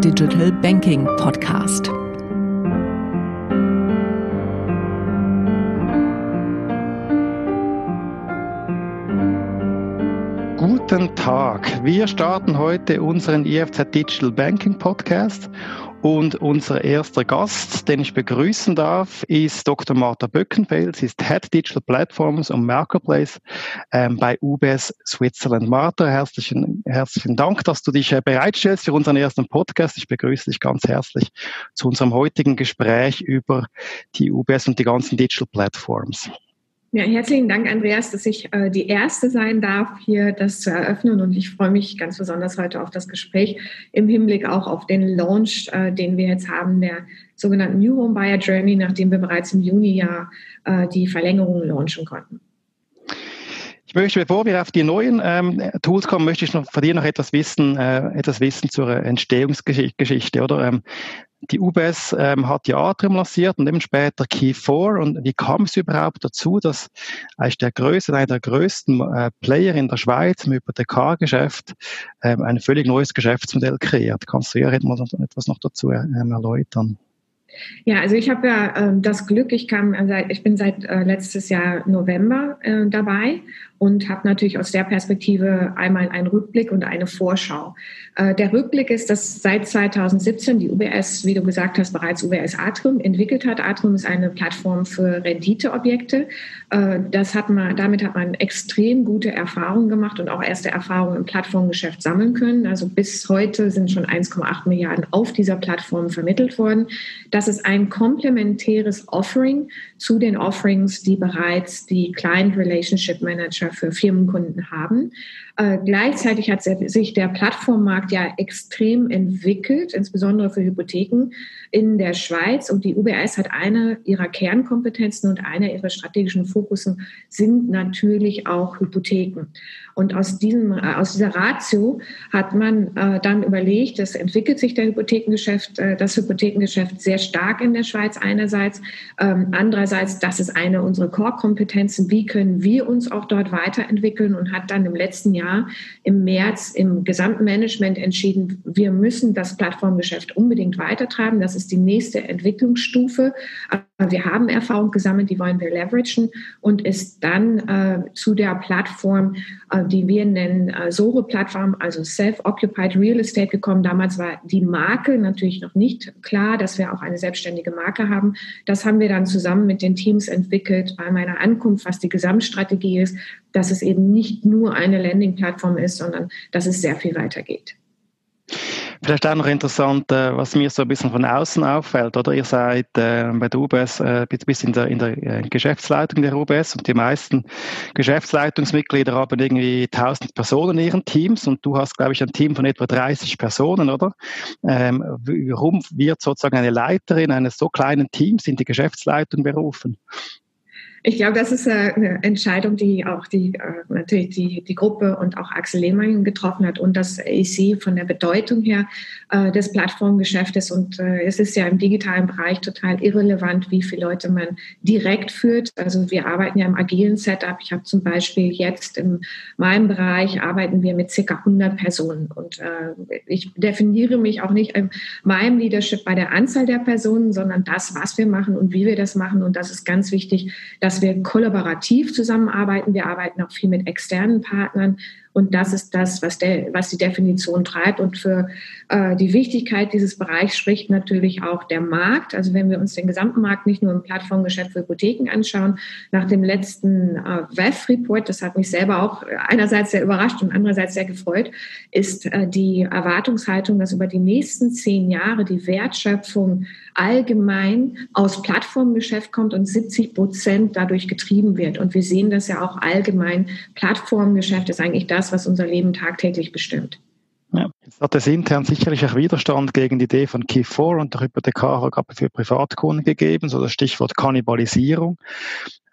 Digital Banking Podcast. Tag. Wir starten heute unseren IFZ Digital Banking Podcast und unser erster Gast, den ich begrüßen darf, ist Dr. Martha Böckenfeld. Sie ist Head Digital Platforms und Marketplace ähm, bei UBS Switzerland. Martha, herzlichen, herzlichen Dank, dass du dich äh, bereitstellst für unseren ersten Podcast. Ich begrüße dich ganz herzlich zu unserem heutigen Gespräch über die UBS und die ganzen Digital Platforms. Ja, herzlichen Dank, Andreas, dass ich äh, die Erste sein darf, hier das zu eröffnen. Und ich freue mich ganz besonders heute auf das Gespräch im Hinblick auch auf den Launch, äh, den wir jetzt haben, der sogenannten New Home Buyer Journey, nachdem wir bereits im Juni ja äh, die Verlängerung launchen konnten. Ich möchte, bevor wir auf die neuen ähm, Tools kommen, möchte ich noch von dir noch etwas wissen, äh, etwas wissen zur Entstehungsgeschichte, oder? Ähm, die UBS ähm, hat ja Atrium lanciert und eben später Key4. Und wie kam es überhaupt dazu, dass eigentlich der größte, einer der größten äh, Player in der Schweiz im Hypothekargeschäft ähm, ein völlig neues Geschäftsmodell kreiert? Kannst du ja etwas noch dazu ähm, erläutern? Ja, also ich habe ja äh, das Glück, ich kam äh, seit, ich bin seit äh, letztes Jahr November äh, dabei und habe natürlich aus der Perspektive einmal einen Rückblick und eine Vorschau. Äh, der Rückblick ist, dass seit 2017 die UBS, wie du gesagt hast, bereits UBS Atrium entwickelt hat. Atrium ist eine Plattform für Renditeobjekte. Äh, das hat man, damit hat man extrem gute Erfahrungen gemacht und auch erste Erfahrungen im Plattformgeschäft sammeln können. Also bis heute sind schon 1,8 Milliarden auf dieser Plattform vermittelt worden. Das ist ein komplementäres Offering zu den Offerings, die bereits die Client Relationship Manager für Firmenkunden haben. Äh, gleichzeitig hat sich der Plattformmarkt ja extrem entwickelt, insbesondere für Hypotheken in der Schweiz. Und die UBS hat eine ihrer Kernkompetenzen und einer ihrer strategischen Fokussen sind natürlich auch Hypotheken. Und aus, diesem, äh, aus dieser Ratio hat man äh, dann überlegt, es entwickelt sich der Hypothekengeschäft, äh, das Hypothekengeschäft sehr stark in der Schweiz einerseits. Ähm, andererseits, das ist eine unserer Core-Kompetenzen. Wie können wir uns auch dort weiterentwickeln und hat dann im letzten Jahr im März im gesamten Management entschieden, wir müssen das Plattformgeschäft unbedingt weitertreiben. Das ist die nächste Entwicklungsstufe. Wir haben Erfahrung gesammelt, die wollen wir leveragen und ist dann äh, zu der Plattform, äh, die wir nennen äh, SORE-Plattform, also Self-Occupied Real Estate gekommen. Damals war die Marke natürlich noch nicht klar, dass wir auch eine selbstständige Marke haben. Das haben wir dann zusammen mit den Teams entwickelt bei meiner Ankunft, was die Gesamtstrategie ist, dass es eben nicht nur eine Landing-Plattform ist, sondern dass es sehr viel weiter geht. Vielleicht auch noch interessant, äh, was mir so ein bisschen von außen auffällt, oder? Ihr seid äh, bei der UBS äh, bis in der, in der Geschäftsleitung der UBS und die meisten Geschäftsleitungsmitglieder haben irgendwie 1000 Personen in ihren Teams und du hast, glaube ich, ein Team von etwa 30 Personen, oder? Ähm, warum wird sozusagen eine Leiterin eines so kleinen Teams in die Geschäftsleitung berufen? Ich glaube, das ist äh, eine Entscheidung, die auch die äh, natürlich die, die Gruppe und auch Axel Lehmann getroffen hat und das AC von der Bedeutung her äh, des Plattformgeschäftes. Und es ist ja im digitalen Bereich total irrelevant, wie viele Leute man direkt führt. Also wir arbeiten ja im agilen Setup. Ich habe zum Beispiel jetzt in meinem Bereich arbeiten wir mit circa 100 Personen und ich definiere mich auch nicht in meinem Leadership bei der Anzahl der Personen, sondern das, was wir machen und wie wir das machen. Und das ist ganz wichtig, dass dass wir kollaborativ zusammenarbeiten. Wir arbeiten auch viel mit externen Partnern. Und das ist das, was, der, was die Definition treibt. Und für äh, die Wichtigkeit dieses Bereichs spricht natürlich auch der Markt. Also wenn wir uns den gesamten Markt nicht nur im Plattformgeschäft für Hypotheken anschauen, nach dem letzten äh, WEF-Report, das hat mich selber auch einerseits sehr überrascht und andererseits sehr gefreut, ist äh, die Erwartungshaltung, dass über die nächsten zehn Jahre die Wertschöpfung allgemein aus Plattformgeschäft kommt und 70 Prozent dadurch getrieben wird. Und wir sehen das ja auch allgemein. Plattformgeschäft ist eigentlich das, was unser Leben tagtäglich bestimmt. Ja, jetzt hat es intern sicherlich auch Widerstand gegen die Idee von Key4 und der Hypothekarabgabe für Privatkunden gegeben, so das Stichwort Kannibalisierung.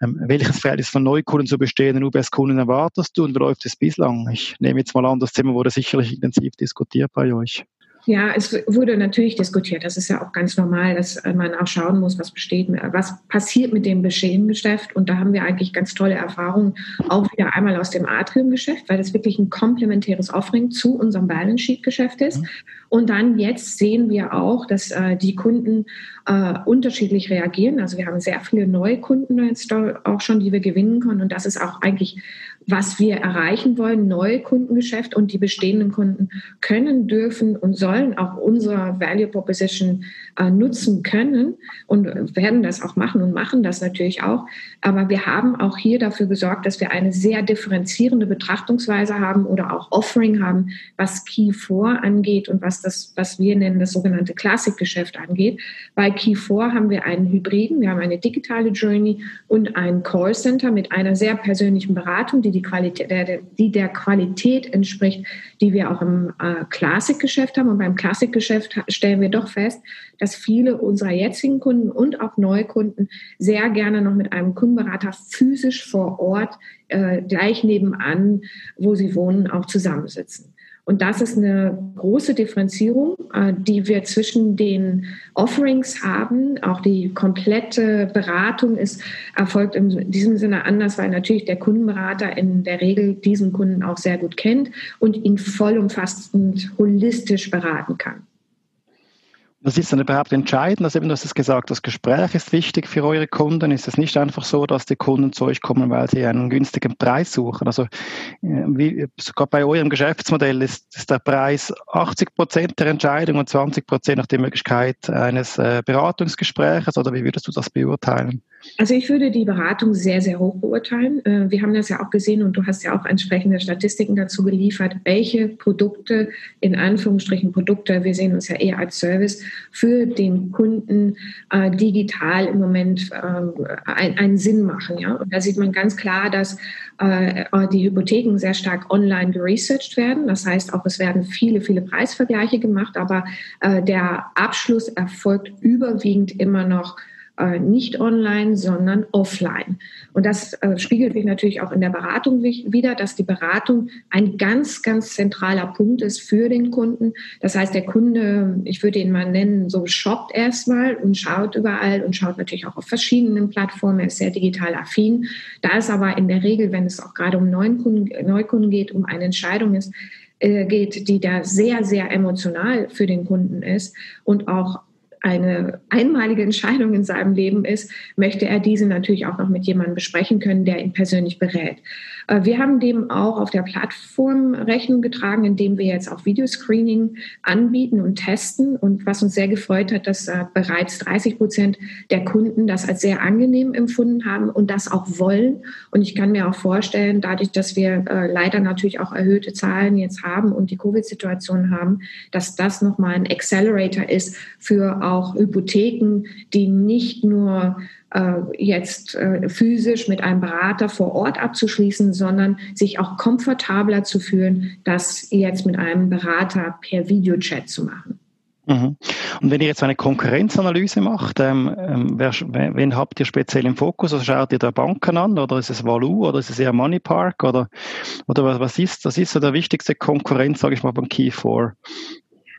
Ähm, welches Verhältnis von Neukunden zu bestehenden UBS-Kunden erwartest du und wie läuft es bislang? Ich nehme jetzt mal an, das Thema wurde sicherlich intensiv diskutiert bei euch. Ja, es wurde natürlich diskutiert. Das ist ja auch ganz normal, dass man auch schauen muss, was besteht, was passiert mit dem Geschäft. Und da haben wir eigentlich ganz tolle Erfahrungen, auch wieder einmal aus dem Atrium-Geschäft, weil das wirklich ein komplementäres Offering zu unserem Balance Sheet-Geschäft ist. Mhm. Und dann jetzt sehen wir auch, dass äh, die Kunden äh, unterschiedlich reagieren. Also wir haben sehr viele neue Kunden jetzt auch schon, die wir gewinnen können. Und das ist auch eigentlich was wir erreichen wollen, neue Kundengeschäft und die bestehenden Kunden können, dürfen und sollen auch unsere Value Proposition äh, nutzen können und werden das auch machen und machen das natürlich auch. Aber wir haben auch hier dafür gesorgt, dass wir eine sehr differenzierende Betrachtungsweise haben oder auch Offering haben, was Key 4 angeht und was das, was wir nennen, das sogenannte Klassikgeschäft angeht. Bei Key 4 haben wir einen Hybriden, wir haben eine digitale Journey und ein Callcenter mit einer sehr persönlichen Beratung, die die Qualität, der, die der Qualität entspricht, die wir auch im äh, Klassikgeschäft haben. Und beim Klassikgeschäft stellen wir doch fest, dass viele unserer jetzigen Kunden und auch Neukunden sehr gerne noch mit einem Kundenberater physisch vor Ort äh, gleich nebenan, wo sie wohnen, auch zusammensitzen. Und das ist eine große Differenzierung, äh, die wir zwischen den Offerings haben. Auch die komplette Beratung ist erfolgt in diesem Sinne anders, weil natürlich der Kundenberater in der Regel diesen Kunden auch sehr gut kennt und ihn vollumfassend holistisch beraten kann. Was ist dann überhaupt entscheidend? Also eben, du hast es gesagt, das Gespräch ist wichtig für eure Kunden. Ist es nicht einfach so, dass die Kunden zu euch kommen, weil sie einen günstigen Preis suchen? Also äh, wie, sogar bei eurem Geschäftsmodell ist, ist der Preis 80 Prozent der Entscheidung und 20 Prozent nach der Möglichkeit eines äh, Beratungsgespräches oder wie würdest du das beurteilen? Also ich würde die Beratung sehr, sehr hoch beurteilen. Äh, wir haben das ja auch gesehen und du hast ja auch entsprechende Statistiken dazu geliefert, welche Produkte, in Anführungsstrichen Produkte, wir sehen uns ja eher als Service, für den Kunden äh, digital im Moment äh, einen Sinn machen. Ja? Und da sieht man ganz klar, dass äh, die Hypotheken sehr stark online geresearched werden. Das heißt auch, es werden viele, viele Preisvergleiche gemacht, aber äh, der Abschluss erfolgt überwiegend immer noch äh, nicht online, sondern offline. Und das äh, spiegelt sich natürlich auch in der Beratung wieder, dass die Beratung ein ganz, ganz zentraler Punkt ist für den Kunden. Das heißt, der Kunde, ich würde ihn mal nennen, so shoppt erstmal und schaut überall und schaut natürlich auch auf verschiedenen Plattformen. Er ist sehr digital affin. Da ist aber in der Regel, wenn es auch gerade um Neukunden, Neukunden geht, um eine Entscheidung ist, äh, geht, die da sehr, sehr emotional für den Kunden ist und auch eine einmalige Entscheidung in seinem Leben ist, möchte er diese natürlich auch noch mit jemandem besprechen können, der ihn persönlich berät. Äh, wir haben dem auch auf der Plattform Rechnung getragen, indem wir jetzt auch Videoscreening anbieten und testen. Und was uns sehr gefreut hat, dass äh, bereits 30 Prozent der Kunden das als sehr angenehm empfunden haben und das auch wollen. Und ich kann mir auch vorstellen, dadurch, dass wir äh, leider natürlich auch erhöhte Zahlen jetzt haben und die Covid-Situation haben, dass das nochmal ein Accelerator ist für auch Hypotheken, die nicht nur äh, jetzt äh, physisch mit einem Berater vor Ort abzuschließen, sondern sich auch komfortabler zu fühlen, das jetzt mit einem Berater per Videochat zu machen. Mhm. Und wenn ihr jetzt eine Konkurrenzanalyse macht, ähm, ähm wer, wen habt ihr speziell im Fokus? Also schaut ihr da Banken an oder ist es Value oder ist es eher Money Park oder, oder was ist, das ist so der wichtigste Konkurrenz, sage ich mal, beim Key 4?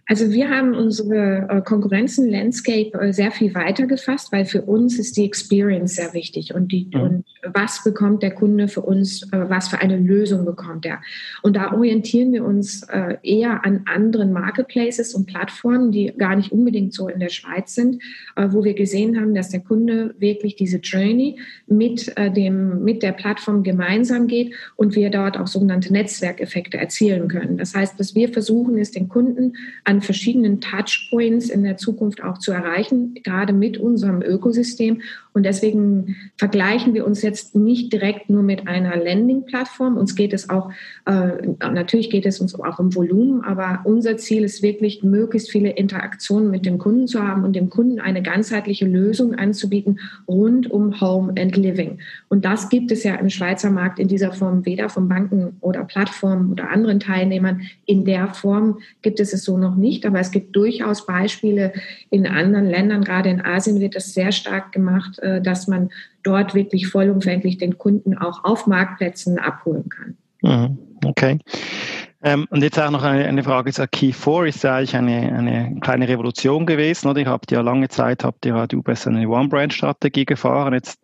Also wir haben unsere äh, Konkurrenzen-Landscape äh, sehr viel weiter gefasst, weil für uns ist die Experience sehr wichtig und, die, mhm. und was bekommt der Kunde für uns, äh, was für eine Lösung bekommt er. Und da orientieren wir uns eher an anderen Marketplaces und Plattformen, die gar nicht unbedingt so in der Schweiz sind, wo wir gesehen haben, dass der Kunde wirklich diese Journey mit, dem, mit der Plattform gemeinsam geht und wir dort auch sogenannte Netzwerkeffekte erzielen können. Das heißt, was wir versuchen, ist den Kunden an verschiedenen Touchpoints in der Zukunft auch zu erreichen, gerade mit unserem Ökosystem. Und deswegen vergleichen wir uns jetzt nicht direkt nur mit einer Landing-Plattform. Uns geht es auch, äh, natürlich geht es uns auch um Volumen, aber unser Ziel ist wirklich, möglichst viele Interaktionen mit dem Kunden zu haben und dem Kunden eine ganzheitliche Lösung anzubieten rund um Home and Living. Und das gibt es ja im Schweizer Markt in dieser Form weder von Banken oder Plattformen oder anderen Teilnehmern. In der Form gibt es es so noch nicht, aber es gibt durchaus Beispiele in anderen Ländern, gerade in Asien wird das sehr stark gemacht, äh, dass man dort wirklich vollumfänglich den Kunden auch auf Marktplätzen abholen kann. Mhm. Okay. Ähm, und jetzt auch noch eine, eine Frage zur Key 4 ist ja eigentlich eine, eine kleine Revolution gewesen, oder? Ihr habt ja lange Zeit, habt ihr halt UBS eine One-Brand-Strategie gefahren. Jetzt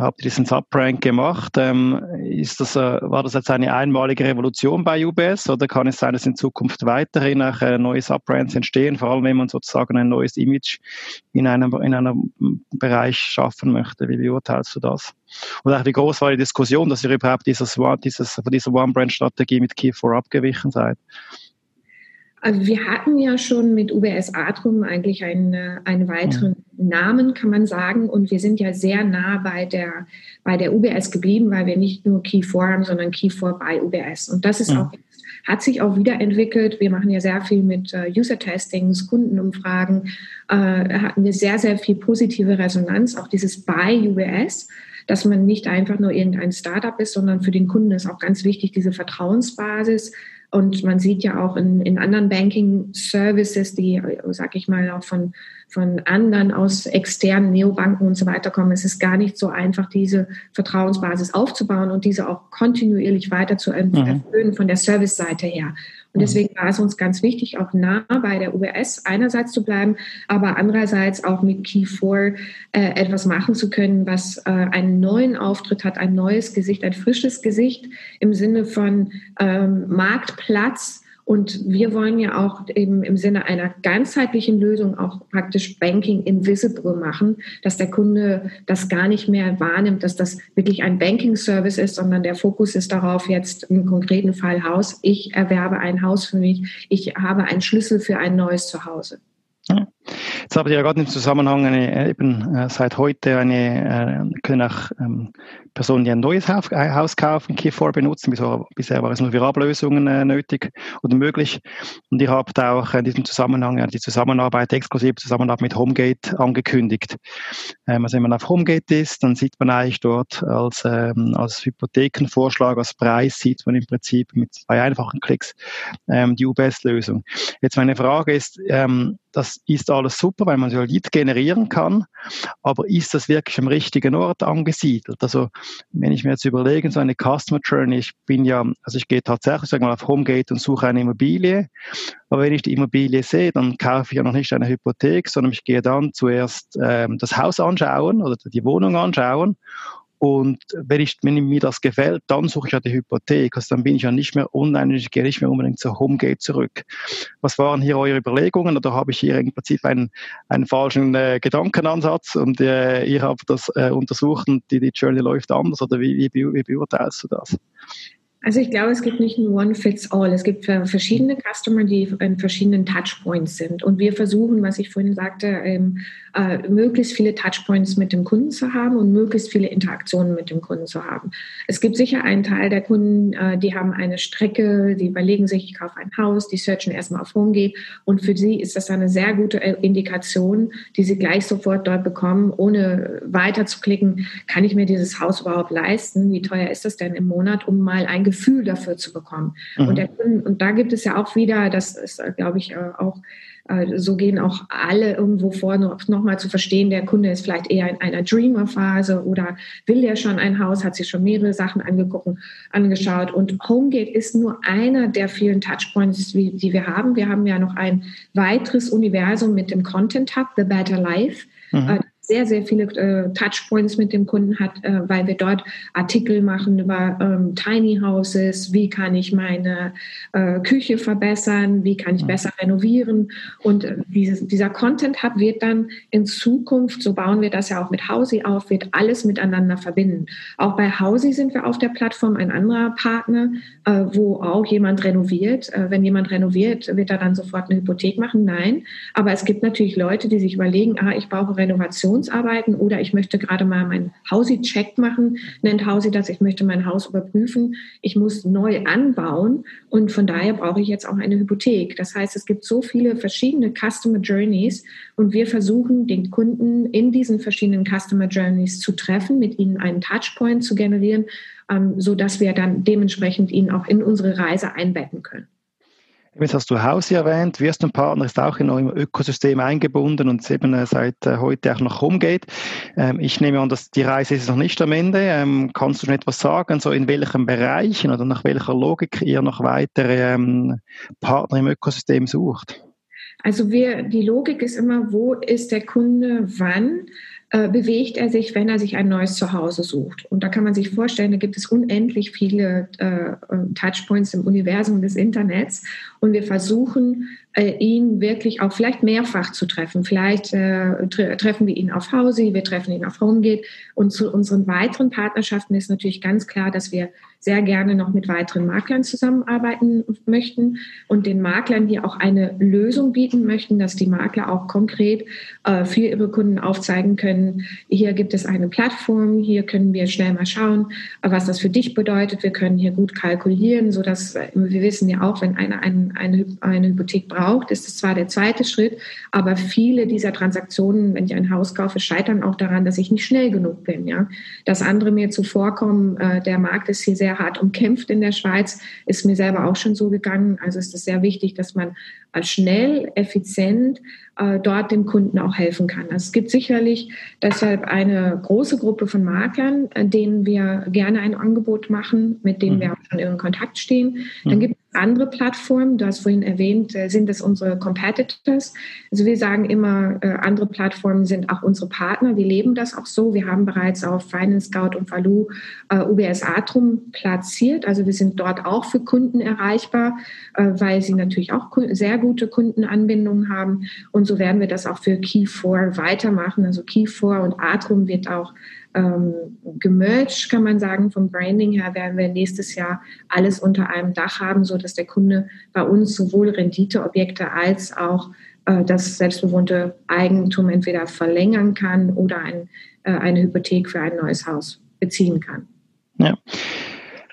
habt ihr diesen Subrank gemacht. Ähm, ist das, äh, war das jetzt eine einmalige Revolution bei UBS oder kann es sein, dass in Zukunft weiterhin auch äh, neue Subbrands entstehen, vor allem wenn man sozusagen ein neues Image in einem, in einem Bereich schaffen möchte? Wie beurteilst du das? Und auch wie groß war die Diskussion, dass ihr überhaupt dieses, dieses, von dieser One-Brand-Strategie mit Key4 abgewichen seid? Also wir hatten ja schon mit UBS Atrium eigentlich einen, einen weiteren ja. Namen, kann man sagen. Und wir sind ja sehr nah bei der, bei der UBS geblieben, weil wir nicht nur Key4 haben, sondern Key4 bei UBS. Und das ist ja. auch, hat sich auch wiederentwickelt. Wir machen ja sehr viel mit uh, User-Testings, Kundenumfragen. Uh, hatten wir sehr, sehr viel positive Resonanz, auch dieses bei UBS dass man nicht einfach nur irgendein Startup ist, sondern für den Kunden ist auch ganz wichtig diese Vertrauensbasis, und man sieht ja auch in, in anderen Banking-Services, die, sag ich mal, auch von, von anderen aus externen Neobanken und so weiter kommen, es ist gar nicht so einfach, diese Vertrauensbasis aufzubauen und diese auch kontinuierlich weiter zu mhm. erfüllen von der Service-Seite her. Und mhm. deswegen war es uns ganz wichtig, auch nah bei der UBS einerseits zu bleiben, aber andererseits auch mit Key4 äh, etwas machen zu können, was äh, einen neuen Auftritt hat, ein neues Gesicht, ein frisches Gesicht im Sinne von ähm, Marktplatz und wir wollen ja auch eben im Sinne einer ganzheitlichen Lösung auch praktisch Banking invisible machen, dass der Kunde das gar nicht mehr wahrnimmt, dass das wirklich ein Banking-Service ist, sondern der Fokus ist darauf jetzt im konkreten Fall Haus. Ich erwerbe ein Haus für mich. Ich habe einen Schlüssel für ein neues Zuhause. Jetzt habt ihr ja gerade im Zusammenhang eine, eben äh, seit heute eine, äh, können auch ähm, Personen, die ein neues Haus, äh, kaufen, Key4 benutzen. Bisher, bisher war es nur für Ablösungen äh, nötig oder möglich. Und ihr habt auch in diesem Zusammenhang die Zusammenarbeit, exklusive Zusammenarbeit mit Homegate angekündigt. Ähm, also wenn man auf Homegate ist, dann sieht man eigentlich dort als, ähm, als Hypothekenvorschlag, als Preis sieht man im Prinzip mit zwei einfachen Klicks ähm, die UBS-Lösung. Jetzt meine Frage ist, ähm, das ist alles super, weil man so ein Lead generieren kann, aber ist das wirklich am richtigen Ort angesiedelt? Also wenn ich mir jetzt überlege, so eine Customer Journey, ich bin ja, also ich gehe tatsächlich sag mal, auf Homegate und suche eine Immobilie, aber wenn ich die Immobilie sehe, dann kaufe ich ja noch nicht eine Hypothek, sondern ich gehe dann zuerst ähm, das Haus anschauen oder die Wohnung anschauen und wenn, ich, wenn mir das gefällt, dann suche ich ja die Hypothek. Also dann bin ich ja nicht mehr online, ich gehe nicht mehr unbedingt zur Homegate zurück. Was waren hier eure Überlegungen? Oder habe ich hier im Prinzip einen, einen falschen äh, Gedankenansatz und äh, ihr habt das äh, untersucht und die, die Journey läuft anders? Oder wie, wie, wie beurteilst du das? Also ich glaube, es gibt nicht nur One Fits All. Es gibt verschiedene Customer, die in verschiedenen Touchpoints sind. Und wir versuchen, was ich vorhin sagte, ähm, äh, möglichst viele Touchpoints mit dem Kunden zu haben und möglichst viele Interaktionen mit dem Kunden zu haben. Es gibt sicher einen Teil der Kunden, äh, die haben eine Strecke, die überlegen sich, ich kaufe ein Haus, die searchen erstmal auf Homegate und für sie ist das eine sehr gute äh, Indikation, die sie gleich sofort dort bekommen, ohne weiter zu klicken, kann ich mir dieses Haus überhaupt leisten? Wie teuer ist das denn im Monat, um mal ein Gefühl dafür zu bekommen. Mhm. Und, der, und da gibt es ja auch wieder, das ist, äh, glaube ich, äh, auch äh, so gehen auch alle irgendwo vor, noch, noch mal zu verstehen, der Kunde ist vielleicht eher in einer Dreamer-Phase oder will ja schon ein Haus, hat sich schon mehrere Sachen angeguckt, angeschaut. Und Homegate ist nur einer der vielen Touchpoints, die wir haben. Wir haben ja noch ein weiteres Universum mit dem Content Hub, The Better Life. Mhm sehr, sehr viele äh, Touchpoints mit dem Kunden hat, äh, weil wir dort Artikel machen über ähm, Tiny Houses, wie kann ich meine äh, Küche verbessern, wie kann ich mhm. besser renovieren. Und äh, dieses, dieser Content Hub wird dann in Zukunft, so bauen wir das ja auch mit Hausi auf, wird alles miteinander verbinden. Auch bei Hausi sind wir auf der Plattform ein anderer Partner, äh, wo auch jemand renoviert. Äh, wenn jemand renoviert, wird er dann sofort eine Hypothek machen? Nein. Aber es gibt natürlich Leute, die sich überlegen, ah, ich brauche Renovation Revisionsarbeiten oder ich möchte gerade mal meinen Hausi-Check machen, nennt Hausi das, ich möchte mein Haus überprüfen, ich muss neu anbauen und von daher brauche ich jetzt auch eine Hypothek. Das heißt, es gibt so viele verschiedene Customer Journeys und wir versuchen, den Kunden in diesen verschiedenen Customer Journeys zu treffen, mit ihnen einen Touchpoint zu generieren, ähm, so dass wir dann dementsprechend ihn auch in unsere Reise einbetten können. Jetzt hast du Hausi erwähnt, Wirsten Partner ist auch in eurem Ökosystem eingebunden und eben äh, seit äh, heute auch noch rumgeht. Ähm, ich nehme an, dass die Reise ist noch nicht am Ende. Ähm, kannst du schon etwas sagen, so in welchen Bereichen oder nach welcher Logik ihr noch weitere ähm, Partner im Ökosystem sucht? Also wir, die Logik ist immer, wo ist der Kunde wann? äh, bewegt er sich, wenn er sich ein neues Zuhause sucht. Und da kann man sich vorstellen, da gibt es unendlich viele äh, Touchpoints im Universum des Internets. Und wir versuchen, äh, ihn wirklich auch vielleicht mehrfach zu treffen. Vielleicht äh, tre treffen wir ihn auf Hausi, wir treffen ihn auf Homegate. Und zu unseren weiteren Partnerschaften ist natürlich ganz klar, dass wir sehr gerne noch mit weiteren Maklern zusammenarbeiten möchten und den Maklern hier auch eine Lösung bieten möchten, dass die Makler auch konkret äh, für ihre Kunden aufzeigen können, hier gibt es eine Plattform, hier können wir schnell mal schauen, was das für dich bedeutet. Wir können hier gut kalkulieren, sodass äh, wir wissen ja auch, wenn einer eine, eine, eine Hypothek braucht, ist es zwar der zweite Schritt, aber viele dieser Transaktionen, wenn ich ein Haus kaufe, scheitern auch daran, dass ich nicht schnell genug bin. Ja? Dass andere mir zuvorkommen, äh, der Markt ist hier sehr sehr hart umkämpft in der Schweiz. Ist mir selber auch schon so gegangen. Also ist es sehr wichtig, dass man schnell, effizient äh, dort dem Kunden auch helfen kann. Also es gibt sicherlich deshalb eine große Gruppe von Maklern, äh, denen wir gerne ein Angebot machen, mit denen mhm. wir auch schon in Kontakt stehen. Dann mhm. gibt andere Plattformen, du hast vorhin erwähnt, äh, sind es unsere Competitors. Also wir sagen immer, äh, andere Plattformen sind auch unsere Partner. Wir leben das auch so. Wir haben bereits auf Finance Scout und Valou äh, UBS Atrum platziert. Also wir sind dort auch für Kunden erreichbar, weil sie natürlich auch sehr gute Kundenanbindungen haben. Und so werden wir das auch für Key4 weitermachen. Also Key4 und Atrum wird auch ähm, gemerged, kann man sagen. Vom Branding her werden wir nächstes Jahr alles unter einem Dach haben, so dass der Kunde bei uns sowohl Renditeobjekte als auch äh, das selbstbewohnte Eigentum entweder verlängern kann oder ein, äh, eine Hypothek für ein neues Haus beziehen kann. Ja.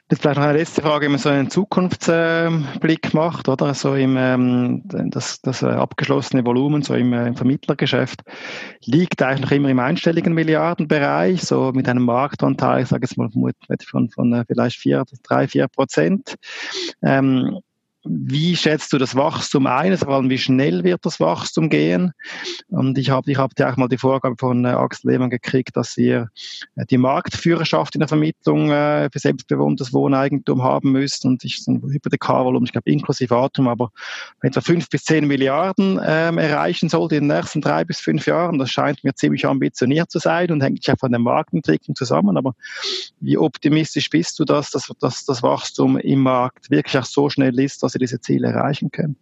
Jetzt vielleicht noch eine letzte Frage, wenn man so einen Zukunftsblick macht, oder? So im, ähm, das, das äh, abgeschlossene Volumen, so im, äh, im Vermittlergeschäft, liegt eigentlich noch immer im einstelligen Milliardenbereich, so mit einem Marktanteil, ich sage jetzt mal von, von äh, vielleicht vier, drei, vier Prozent. Ähm, wie schätzt du das Wachstum ein? Also vor allem, wie schnell wird das Wachstum gehen? Und ich habe ich hab ja auch mal die Vorgabe von äh, Axel Lehmann gekriegt, dass ihr äh, die Marktführerschaft in der Vermittlung äh, für selbstbewohntes Wohneigentum haben müsst und ich so ein Hypothekarvolumen, ich glaube inklusive Atem, aber etwa fünf bis zehn Milliarden ähm, erreichen sollte in den nächsten drei bis fünf Jahren. Das scheint mir ziemlich ambitioniert zu sein und hängt ja von der Marktentwicklung zusammen. Aber wie optimistisch bist du, dass, dass, dass das Wachstum im Markt wirklich auch so schnell ist, dass sie diese Ziele erreichen können?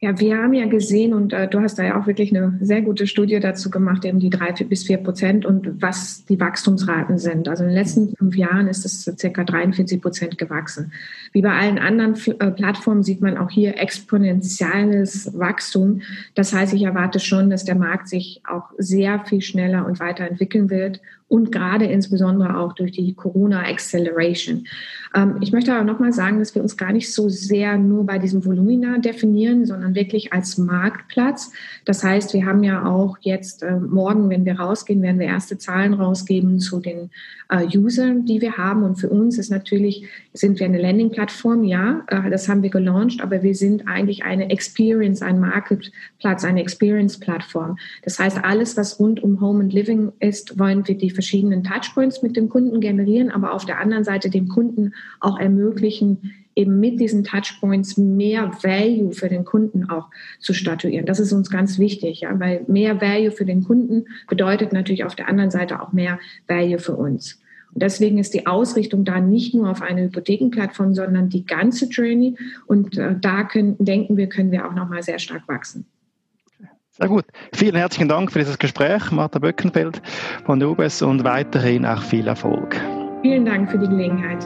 Ja, wir haben ja gesehen, und äh, du hast da ja auch wirklich eine sehr gute Studie dazu gemacht, eben die drei bis vier Prozent und was die Wachstumsraten sind. Also in den letzten fünf Jahren ist es circa 43 Prozent gewachsen. Wie bei allen anderen äh, Plattformen sieht man auch hier exponentielles Wachstum. Das heißt, ich erwarte schon, dass der Markt sich auch sehr viel schneller und weiterentwickeln wird und gerade insbesondere auch durch die Corona Acceleration. Ähm, ich möchte aber nochmal sagen, dass wir uns gar nicht so sehr nur bei diesem Volumina definieren, sondern wirklich als Marktplatz. Das heißt, wir haben ja auch jetzt äh, morgen, wenn wir rausgehen, werden wir erste Zahlen rausgeben zu den äh, Usern, die wir haben. Und für uns ist natürlich, sind wir eine Landing-Plattform, ja, äh, das haben wir gelauncht, aber wir sind eigentlich eine Experience, ein Marketplatz, eine Experience-Plattform. Das heißt, alles, was rund um Home and Living ist, wollen wir die verschiedenen Touchpoints mit dem Kunden generieren, aber auf der anderen Seite dem Kunden auch ermöglichen, eben mit diesen Touchpoints mehr Value für den Kunden auch zu statuieren. Das ist uns ganz wichtig, ja, weil mehr Value für den Kunden bedeutet natürlich auf der anderen Seite auch mehr Value für uns. Und deswegen ist die Ausrichtung da nicht nur auf eine Hypothekenplattform, sondern die ganze Journey. Und äh, da können, denken wir, können wir auch nochmal sehr stark wachsen. Sehr gut. Vielen herzlichen Dank für dieses Gespräch, Martha Böckenfeld von der UBS und weiterhin auch viel Erfolg. Vielen Dank für die Gelegenheit.